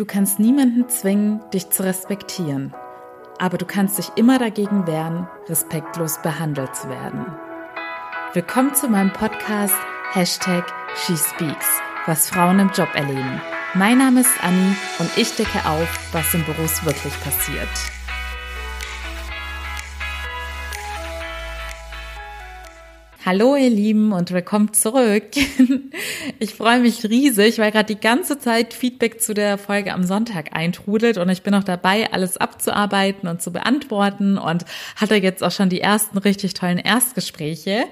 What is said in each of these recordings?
Du kannst niemanden zwingen, dich zu respektieren, aber du kannst dich immer dagegen wehren, respektlos behandelt zu werden. Willkommen zu meinem Podcast Hashtag SheSpeaks, was Frauen im Job erleben. Mein Name ist Anni und ich decke auf, was im Beruf wirklich passiert. Hallo ihr Lieben und willkommen zurück. Ich freue mich riesig, weil gerade die ganze Zeit Feedback zu der Folge am Sonntag eintrudelt und ich bin auch dabei, alles abzuarbeiten und zu beantworten und hatte jetzt auch schon die ersten richtig tollen Erstgespräche.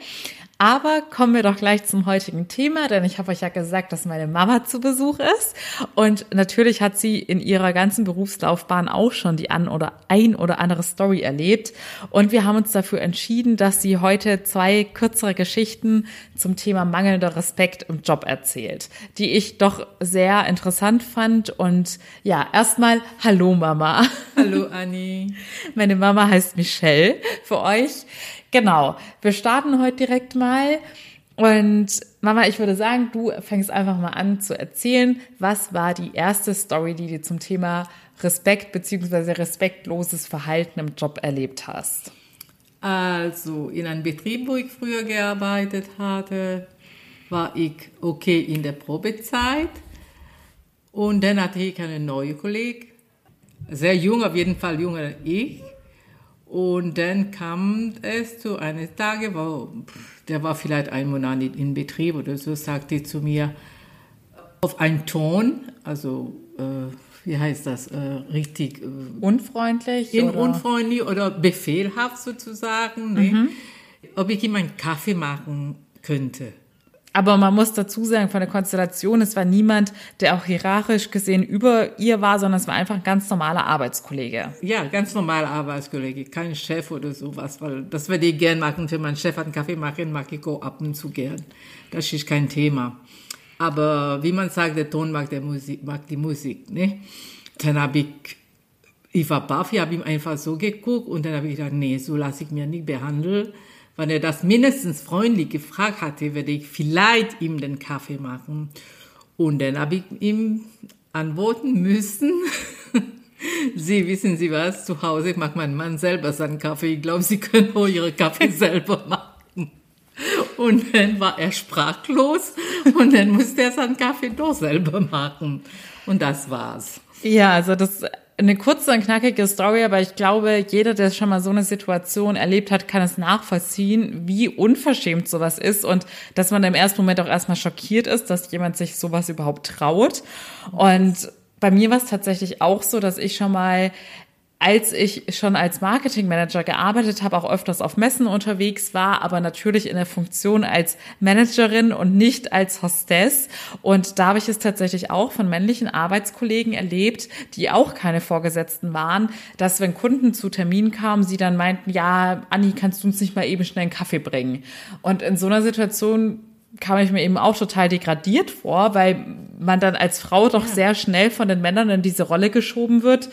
Aber kommen wir doch gleich zum heutigen Thema, denn ich habe euch ja gesagt, dass meine Mama zu Besuch ist. Und natürlich hat sie in ihrer ganzen Berufslaufbahn auch schon die an oder ein oder andere Story erlebt. Und wir haben uns dafür entschieden, dass sie heute zwei kürzere Geschichten zum Thema mangelnder Respekt im Job erzählt, die ich doch sehr interessant fand. Und ja, erstmal Hallo Mama. Hallo Anni. Meine Mama heißt Michelle für euch. Genau, wir starten heute direkt mal. Und Mama, ich würde sagen, du fängst einfach mal an zu erzählen, was war die erste Story, die du zum Thema Respekt bzw. respektloses Verhalten im Job erlebt hast? Also in einem Betrieb, wo ich früher gearbeitet hatte, war ich okay in der Probezeit. Und dann hatte ich einen neuen Kollegen, sehr jung, auf jeden Fall jünger als ich. Und dann kam es zu eines Tages, wo, der war vielleicht ein Monat in Betrieb oder so, sagte zu mir auf einen Ton, also äh, wie heißt das, äh, richtig äh, unfreundlich, in oder? unfreundlich oder befehlhaft sozusagen, ne? mhm. ob ich ihm einen Kaffee machen könnte. Aber man muss dazu sagen, von der Konstellation, es war niemand, der auch hierarchisch gesehen über ihr war, sondern es war einfach ein ganz normaler Arbeitskollege. Ja, ganz normaler Arbeitskollege, kein Chef oder sowas, weil das würde ich gern machen. Für meinen Chef einen Kaffee machen, mag ich auch ab und zu gern. Das ist kein Thema. Aber wie man sagt, der Ton mag, der Musik, mag die Musik, ne? Dann habe ich, ich war baff, ich habe ihm einfach so geguckt und dann habe ich gedacht, nee, so lasse ich mir nicht behandeln wenn er das mindestens freundlich gefragt hatte, würde ich vielleicht ihm den Kaffee machen. Und dann habe ich ihm antworten müssen. Sie wissen Sie was, zu Hause macht mein Mann selber seinen Kaffee. Ich glaube, Sie können auch Ihre Kaffee selber machen. Und dann war er sprachlos und dann musste er seinen Kaffee doch selber machen. Und das war's. Ja, also das eine kurze und knackige Story, aber ich glaube, jeder, der schon mal so eine Situation erlebt hat, kann es nachvollziehen, wie unverschämt sowas ist und dass man im ersten Moment auch erstmal schockiert ist, dass jemand sich sowas überhaupt traut. Und bei mir war es tatsächlich auch so, dass ich schon mal als ich schon als Marketingmanager gearbeitet habe, auch öfters auf Messen unterwegs war, aber natürlich in der Funktion als Managerin und nicht als Hostess. Und da habe ich es tatsächlich auch von männlichen Arbeitskollegen erlebt, die auch keine Vorgesetzten waren, dass wenn Kunden zu Terminen kamen, sie dann meinten, ja, Anni, kannst du uns nicht mal eben schnell einen Kaffee bringen? Und in so einer Situation kam ich mir eben auch total degradiert vor, weil man dann als Frau doch sehr schnell von den Männern in diese Rolle geschoben wird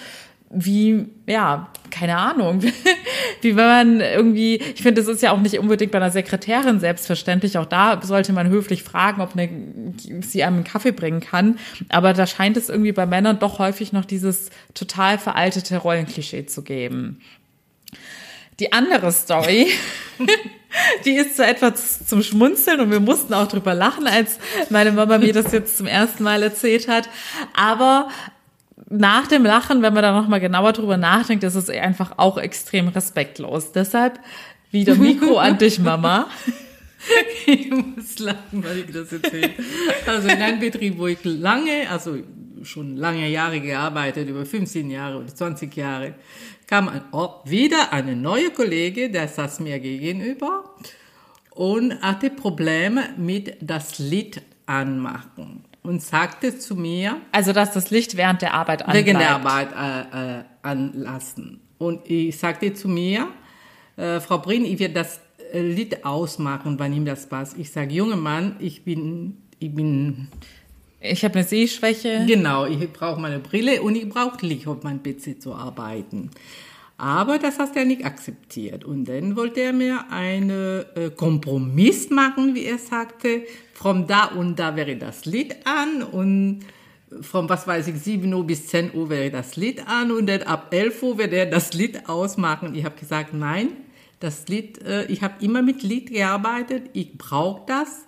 wie, ja, keine Ahnung, wie wenn man irgendwie, ich finde, das ist ja auch nicht unbedingt bei einer Sekretärin selbstverständlich, auch da sollte man höflich fragen, ob eine, sie einem einen Kaffee bringen kann, aber da scheint es irgendwie bei Männern doch häufig noch dieses total veraltete Rollenklischee zu geben. Die andere Story, die ist so etwas zum Schmunzeln und wir mussten auch drüber lachen, als meine Mama mir das jetzt zum ersten Mal erzählt hat. Aber nach dem Lachen, wenn man da nochmal genauer drüber nachdenkt, ist es einfach auch extrem respektlos. Deshalb wieder Mikro an dich, Mama. ich muss lachen, weil ich das erzähle. Also in einem Betrieb, wo ich lange, also schon lange Jahre gearbeitet, über 15 Jahre oder 20 Jahre, kam ein, wieder eine neue Kollege, der saß mir gegenüber und hatte Probleme mit das Lied anmachen und sagte zu mir, also dass das Licht während der Arbeit anbleibt. Wegen der Arbeit äh, äh, anlassen. Und ich sagte zu mir, äh, Frau Brin, ich werde das äh, Lied ausmachen, wann ihm das passt. Ich sage, junger Mann, ich bin, ich bin ich habe eine Sehschwäche. Genau, ich brauche meine Brille und ich brauche Licht, auf meinem PC zu arbeiten. Aber das hat er nicht akzeptiert. Und dann wollte er mir einen äh, Kompromiss machen, wie er sagte. Von da und da wäre das Lied an und von was weiß ich, 7 Uhr bis 10 Uhr wäre das Lied an und dann ab 11 Uhr wird er das Lied ausmachen. Ich habe gesagt, nein, das Lied, äh, ich habe immer mit Lied gearbeitet, ich brauche das,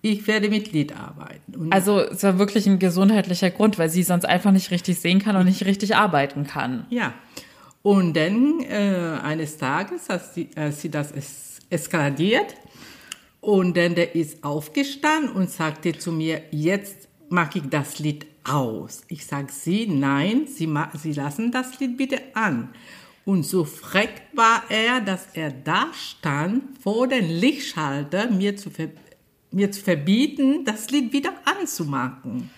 ich werde mit Lied arbeiten. Und also es war wirklich ein gesundheitlicher Grund, weil sie sonst einfach nicht richtig sehen kann und nicht richtig arbeiten kann. Ja, und dann äh, eines Tages, als sie, als sie das es eskaliert, und dann der ist aufgestanden und sagte zu mir, jetzt mache ich das Lied aus. Ich sage sie, nein, sie, sie lassen das Lied bitte an. Und so frech war er, dass er da stand vor dem Lichtschalter, mir zu, mir zu verbieten, das Lied wieder anzumachen.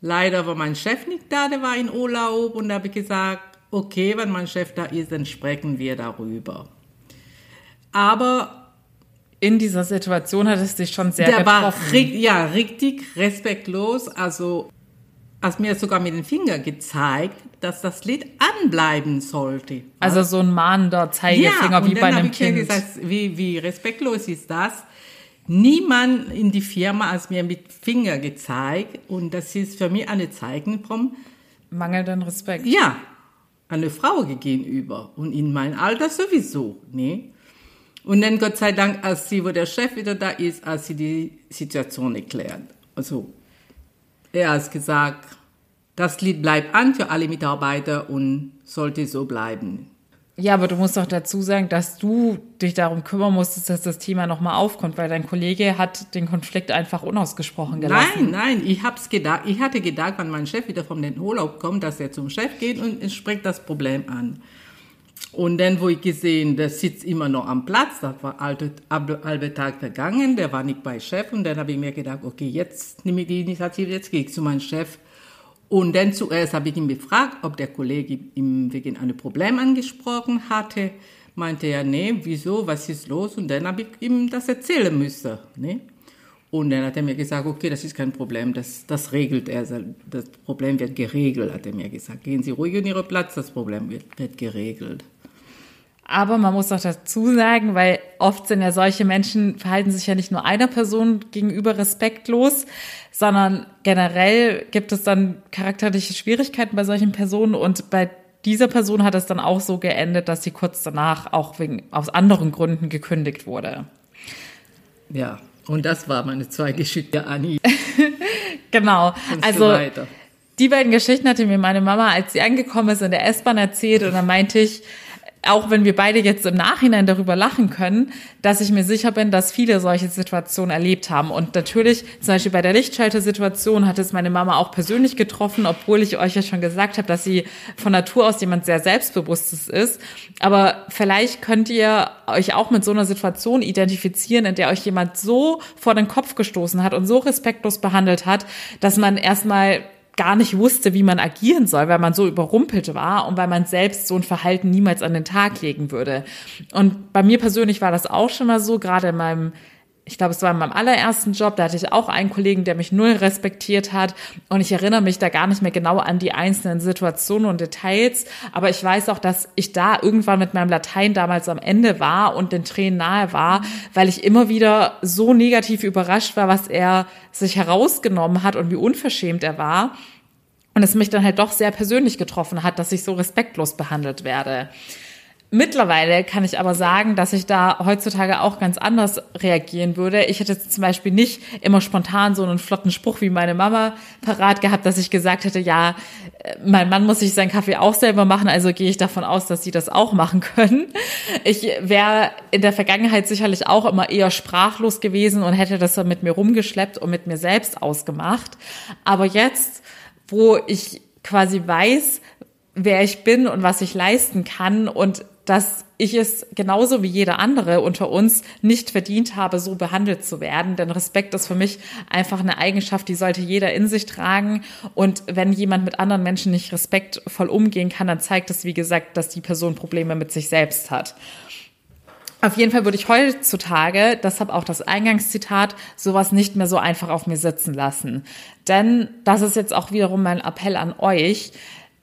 Leider war mein Chef nicht da, der war in Urlaub und da habe ich gesagt, okay, wenn mein Chef da ist, dann sprechen wir darüber. Aber in dieser Situation hat es dich schon sehr der getroffen. War, ja, richtig respektlos. Also, hast mir sogar mit dem Finger gezeigt, dass das Lied anbleiben sollte. Also so ein mahnender Zeigefinger ja, wie bei einem Kind. Gesagt, wie, wie respektlos ist das? Niemand in die Firma hat mir mit Finger gezeigt und das ist für mich eine Zeichen vom mangelnden Respekt. Ja, eine Frau gegenüber und in meinem Alter sowieso, ne? Und dann Gott sei Dank, als sie, wo der Chef wieder da ist, als sie die Situation erklärt. Also, er hat gesagt, das Lied bleibt an für alle Mitarbeiter und sollte so bleiben. Ja, aber du musst doch dazu sagen, dass du dich darum kümmern musstest, dass das Thema nochmal aufkommt, weil dein Kollege hat den Konflikt einfach unausgesprochen gelassen. Nein, nein, ich hab's gedacht, ich hatte gedacht, wenn mein Chef wieder von den Urlaub kommt, dass er zum Chef geht und spricht das Problem an. Und dann, wo ich gesehen, der sitzt immer noch am Platz, das war alte, halbe Tag vergangen, der war nicht bei Chef. Und dann habe ich mir gedacht, okay, jetzt nehme ich die Initiative, jetzt gehe ich zu meinem Chef. Und dann zuerst habe ich ihn befragt, ob der Kollege ihm wegen einem Problem angesprochen hatte. Meinte er, nee, wieso, was ist los? Und dann habe ich ihm das erzählen müssen. Ne? Und dann hat er mir gesagt, okay, das ist kein Problem, das, das regelt er. Das Problem wird geregelt, hat er mir gesagt. Gehen Sie ruhig in Ihren Platz, das Problem wird, wird geregelt. Aber man muss auch dazu sagen, weil oft sind ja solche Menschen, verhalten sich ja nicht nur einer Person gegenüber respektlos, sondern generell gibt es dann charakterliche Schwierigkeiten bei solchen Personen und bei dieser Person hat es dann auch so geendet, dass sie kurz danach auch wegen, aus anderen Gründen gekündigt wurde. Ja, und das war meine zwei Geschichten, Anni. genau. also, die beiden Geschichten hatte mir meine Mama, als sie angekommen ist, in der S-Bahn erzählt und dann meinte ich, auch wenn wir beide jetzt im Nachhinein darüber lachen können, dass ich mir sicher bin, dass viele solche Situationen erlebt haben. Und natürlich, zum Beispiel bei der Lichtschalter-Situation hat es meine Mama auch persönlich getroffen, obwohl ich euch ja schon gesagt habe, dass sie von Natur aus jemand sehr Selbstbewusstes ist. Aber vielleicht könnt ihr euch auch mit so einer Situation identifizieren, in der euch jemand so vor den Kopf gestoßen hat und so respektlos behandelt hat, dass man erstmal gar nicht wusste, wie man agieren soll, weil man so überrumpelt war und weil man selbst so ein Verhalten niemals an den Tag legen würde. Und bei mir persönlich war das auch schon mal so, gerade in meinem ich glaube, es war in meinem allerersten Job, da hatte ich auch einen Kollegen, der mich null respektiert hat. Und ich erinnere mich da gar nicht mehr genau an die einzelnen Situationen und Details. Aber ich weiß auch, dass ich da irgendwann mit meinem Latein damals am Ende war und den Tränen nahe war, weil ich immer wieder so negativ überrascht war, was er sich herausgenommen hat und wie unverschämt er war. Und es mich dann halt doch sehr persönlich getroffen hat, dass ich so respektlos behandelt werde. Mittlerweile kann ich aber sagen, dass ich da heutzutage auch ganz anders reagieren würde. Ich hätte zum Beispiel nicht immer spontan so einen flotten Spruch wie meine Mama parat gehabt, dass ich gesagt hätte, ja, äh, mein Mann muss sich seinen Kaffee auch selber machen, also gehe ich davon aus, dass sie das auch machen können. Ich wäre in der Vergangenheit sicherlich auch immer eher sprachlos gewesen und hätte das dann mit mir rumgeschleppt und mit mir selbst ausgemacht. Aber jetzt, wo ich quasi weiß, wer ich bin und was ich leisten kann und dass ich es genauso wie jeder andere unter uns nicht verdient habe, so behandelt zu werden. Denn Respekt ist für mich einfach eine Eigenschaft, die sollte jeder in sich tragen. Und wenn jemand mit anderen Menschen nicht respektvoll umgehen kann, dann zeigt es, wie gesagt, dass die Person Probleme mit sich selbst hat. Auf jeden Fall würde ich heutzutage, deshalb auch das Eingangszitat, sowas nicht mehr so einfach auf mir sitzen lassen. Denn das ist jetzt auch wiederum mein Appell an euch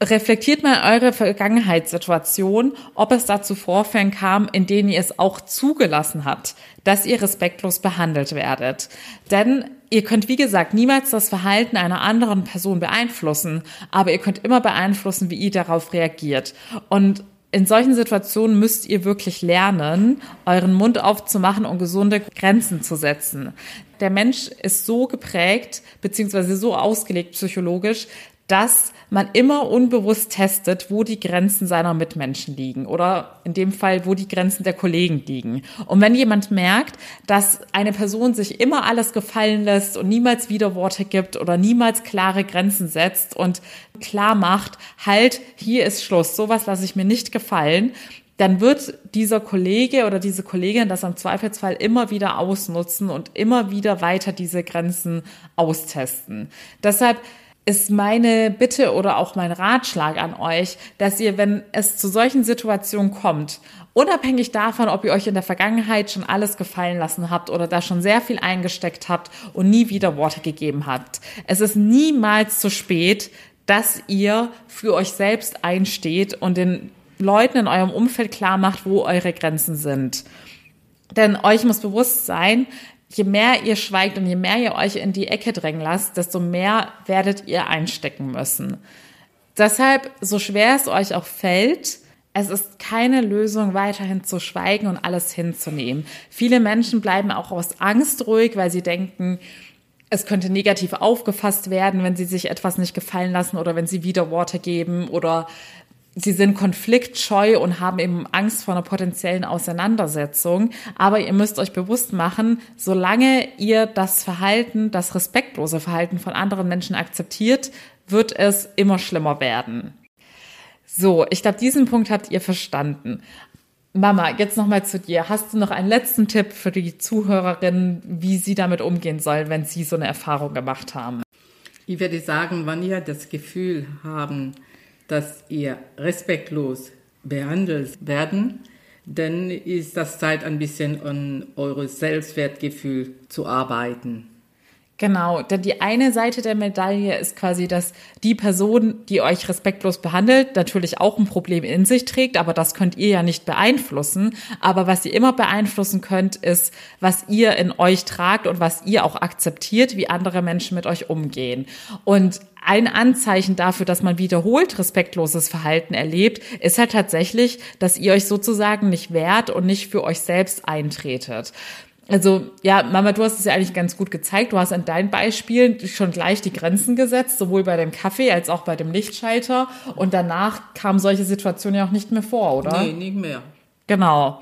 reflektiert mal eure Vergangenheitssituation, ob es dazu Vorfällen kam, in denen ihr es auch zugelassen habt, dass ihr respektlos behandelt werdet. Denn ihr könnt, wie gesagt, niemals das Verhalten einer anderen Person beeinflussen, aber ihr könnt immer beeinflussen, wie ihr darauf reagiert. Und in solchen Situationen müsst ihr wirklich lernen, euren Mund aufzumachen und gesunde Grenzen zu setzen. Der Mensch ist so geprägt, beziehungsweise so ausgelegt psychologisch, dass man immer unbewusst testet, wo die Grenzen seiner Mitmenschen liegen oder in dem Fall, wo die Grenzen der Kollegen liegen. Und wenn jemand merkt, dass eine Person sich immer alles gefallen lässt und niemals Widerworte gibt oder niemals klare Grenzen setzt und klar macht, halt, hier ist Schluss, sowas lasse ich mir nicht gefallen, dann wird dieser Kollege oder diese Kollegin das am Zweifelsfall immer wieder ausnutzen und immer wieder weiter diese Grenzen austesten. Deshalb ist meine Bitte oder auch mein Ratschlag an euch, dass ihr, wenn es zu solchen Situationen kommt, unabhängig davon, ob ihr euch in der Vergangenheit schon alles gefallen lassen habt oder da schon sehr viel eingesteckt habt und nie wieder Worte gegeben habt, es ist niemals zu spät, dass ihr für euch selbst einsteht und den Leuten in eurem Umfeld klar macht, wo eure Grenzen sind. Denn euch muss bewusst sein, je mehr ihr schweigt und je mehr ihr euch in die Ecke drängen lasst, desto mehr werdet ihr einstecken müssen. Deshalb, so schwer es euch auch fällt, es ist keine Lösung, weiterhin zu schweigen und alles hinzunehmen. Viele Menschen bleiben auch aus Angst ruhig, weil sie denken, es könnte negativ aufgefasst werden, wenn sie sich etwas nicht gefallen lassen oder wenn sie Widerworte geben oder sie sind konfliktscheu und haben eben Angst vor einer potenziellen Auseinandersetzung. Aber ihr müsst euch bewusst machen, solange ihr das Verhalten, das respektlose Verhalten von anderen Menschen akzeptiert, wird es immer schlimmer werden. So, ich glaube, diesen Punkt habt ihr verstanden. Mama, jetzt nochmal zu dir. Hast du noch einen letzten Tipp für die Zuhörerinnen, wie sie damit umgehen sollen, wenn sie so eine Erfahrung gemacht haben? Ich würde sagen, wenn ihr das Gefühl haben, dass ihr respektlos behandelt werden, dann ist das Zeit ein bisschen an eures Selbstwertgefühl zu arbeiten. Genau, denn die eine Seite der Medaille ist quasi, dass die Person, die euch respektlos behandelt, natürlich auch ein Problem in sich trägt, aber das könnt ihr ja nicht beeinflussen. Aber was ihr immer beeinflussen könnt, ist, was ihr in euch tragt und was ihr auch akzeptiert, wie andere Menschen mit euch umgehen. Und ein Anzeichen dafür, dass man wiederholt respektloses Verhalten erlebt, ist halt tatsächlich, dass ihr euch sozusagen nicht wehrt und nicht für euch selbst eintretet. Also ja, Mama, du hast es ja eigentlich ganz gut gezeigt. Du hast in deinen Beispielen schon gleich die Grenzen gesetzt, sowohl bei dem Kaffee als auch bei dem Lichtschalter. Und danach kamen solche Situationen ja auch nicht mehr vor, oder? Nee, nicht mehr. Genau.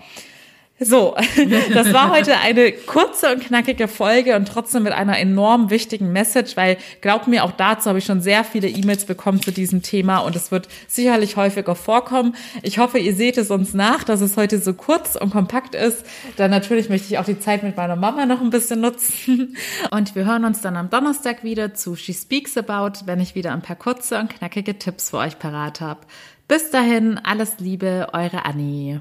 So, das war heute eine kurze und knackige Folge und trotzdem mit einer enorm wichtigen Message, weil glaubt mir, auch dazu habe ich schon sehr viele E-Mails bekommen zu diesem Thema und es wird sicherlich häufiger vorkommen. Ich hoffe, ihr seht es uns nach, dass es heute so kurz und kompakt ist. Dann natürlich möchte ich auch die Zeit mit meiner Mama noch ein bisschen nutzen. Und wir hören uns dann am Donnerstag wieder zu She Speaks About, wenn ich wieder ein paar kurze und knackige Tipps für euch parat habe. Bis dahin, alles Liebe, eure Annie.